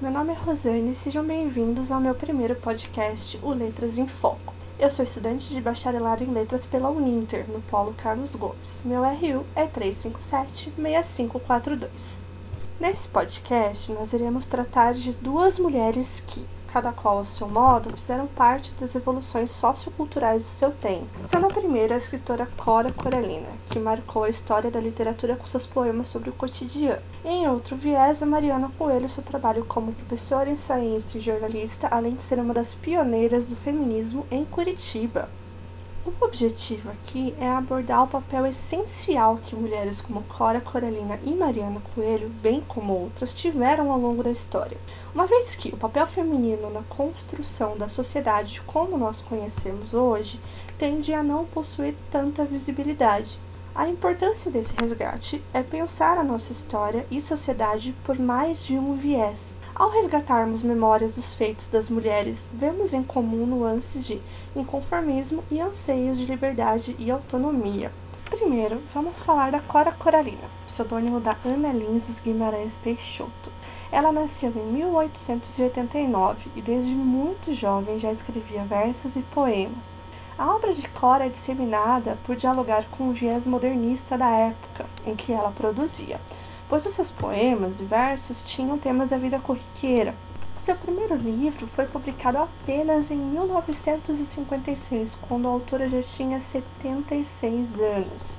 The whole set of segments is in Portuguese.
Meu nome é Rosane e sejam bem-vindos ao meu primeiro podcast, o Letras em Foco. Eu sou estudante de bacharelado em letras pela Uninter, no Polo Carlos Gomes. Meu RU é 357-6542. Nesse podcast, nós iremos tratar de duas mulheres que, cada qual ao seu modo, fizeram parte das evoluções socioculturais do seu tempo. Sendo a primeira a escritora Cora Coralina, que marcou a história da literatura com seus poemas sobre o cotidiano. Em outro viés, a Mariana Coelho seu trabalho como professora, ensaísta e jornalista, além de ser uma das pioneiras do feminismo em Curitiba. O objetivo aqui é abordar o papel essencial que mulheres como Cora Coralina e Mariana Coelho, bem como outras, tiveram ao longo da história. Uma vez que o papel feminino na construção da sociedade como nós conhecemos hoje tende a não possuir tanta visibilidade. A importância desse resgate é pensar a nossa história e sociedade por mais de um viés, ao resgatarmos memórias dos feitos das mulheres, vemos em comum nuances de inconformismo e anseios de liberdade e autonomia. Primeiro, vamos falar da Cora Coralina, pseudônimo da Ana Linzos Guimarães Peixoto. Ela nasceu em 1889 e desde muito jovem já escrevia versos e poemas. A obra de Cora é disseminada por dialogar com o viés modernista da época em que ela produzia, pois os seus poemas e versos tinham temas da vida corriqueira. Seu primeiro livro foi publicado apenas em 1956, quando a autora já tinha 76 anos.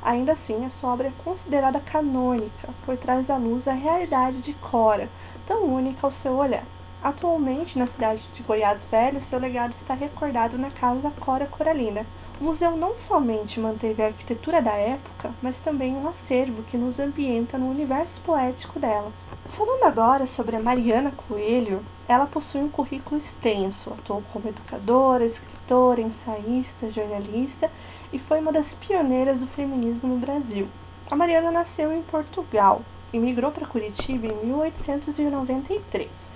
Ainda assim, a sua obra é considerada canônica, pois traz à luz a realidade de Cora, tão única ao seu olhar. Atualmente, na cidade de Goiás Velho, seu legado está recordado na Casa Cora Coralina, o museu não somente manteve a arquitetura da época, mas também um acervo que nos ambienta no universo poético dela. Falando agora sobre a Mariana Coelho, ela possui um currículo extenso, atuou como educadora, escritora, ensaísta, jornalista e foi uma das pioneiras do feminismo no Brasil. A Mariana nasceu em Portugal e migrou para Curitiba em 1893.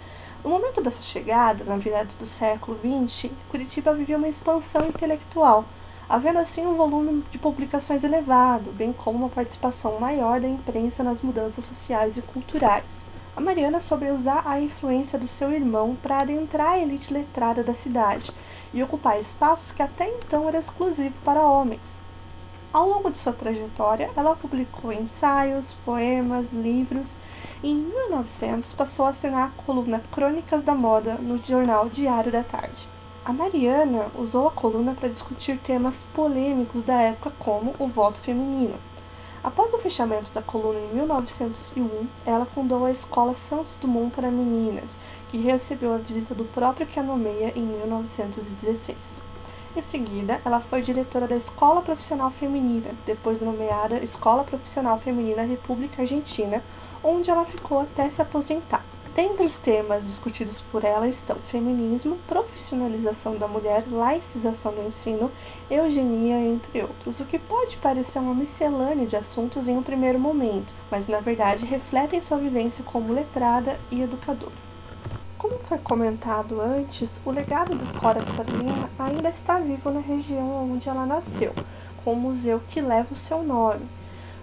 No momento da sua chegada, na virada do século XX, Curitiba vivia uma expansão intelectual, havendo assim um volume de publicações elevado, bem como uma participação maior da imprensa nas mudanças sociais e culturais. A Mariana soube usar a influência do seu irmão para adentrar a elite letrada da cidade e ocupar espaços que até então eram exclusivos para homens. Ao longo de sua trajetória, ela publicou ensaios, poemas, livros e em 1900 passou a assinar a coluna Crônicas da Moda no jornal Diário da Tarde. A Mariana usou a coluna para discutir temas polêmicos da época, como o voto feminino. Após o fechamento da coluna em 1901, ela fundou a Escola Santos Dumont para Meninas, que recebeu a visita do próprio que a nomeia em 1916. Em seguida, ela foi diretora da Escola Profissional Feminina, depois nomeada Escola Profissional Feminina República Argentina, onde ela ficou até se aposentar. Dentre os temas discutidos por ela estão feminismo, profissionalização da mulher, laicização do ensino, eugenia, entre outros, o que pode parecer uma miscelânea de assuntos em um primeiro momento, mas na verdade refletem sua vivência como letrada e educadora. Como foi comentado antes, o legado do Cora Coralina ainda está vivo na região onde ela nasceu, com o museu que leva o seu nome.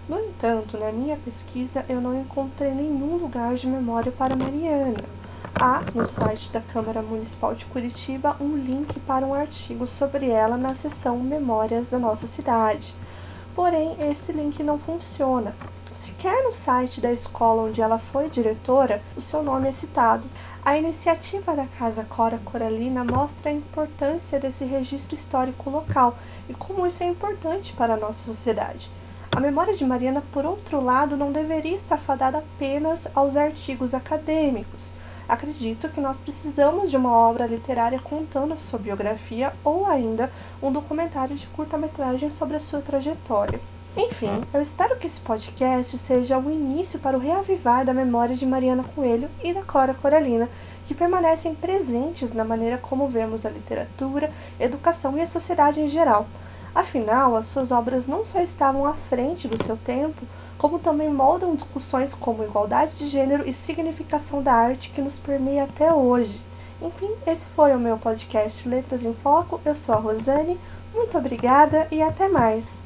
No entanto, na minha pesquisa eu não encontrei nenhum lugar de memória para Mariana. Há no site da Câmara Municipal de Curitiba um link para um artigo sobre ela na seção Memórias da nossa cidade. Porém, esse link não funciona. Sequer no site da escola onde ela foi diretora, o seu nome é citado. A iniciativa da Casa Cora Coralina mostra a importância desse registro histórico local e como isso é importante para a nossa sociedade. A memória de Mariana, por outro lado, não deveria estar fadada apenas aos artigos acadêmicos. Acredito que nós precisamos de uma obra literária contando sua biografia ou ainda um documentário de curta-metragem sobre a sua trajetória. Enfim, eu espero que esse podcast seja o início para o reavivar da memória de Mariana Coelho e da Cora Coralina, que permanecem presentes na maneira como vemos a literatura, educação e a sociedade em geral. Afinal, as suas obras não só estavam à frente do seu tempo, como também moldam discussões como igualdade de gênero e significação da arte que nos permeia até hoje. Enfim, esse foi o meu podcast Letras em Foco. Eu sou a Rosane, muito obrigada e até mais!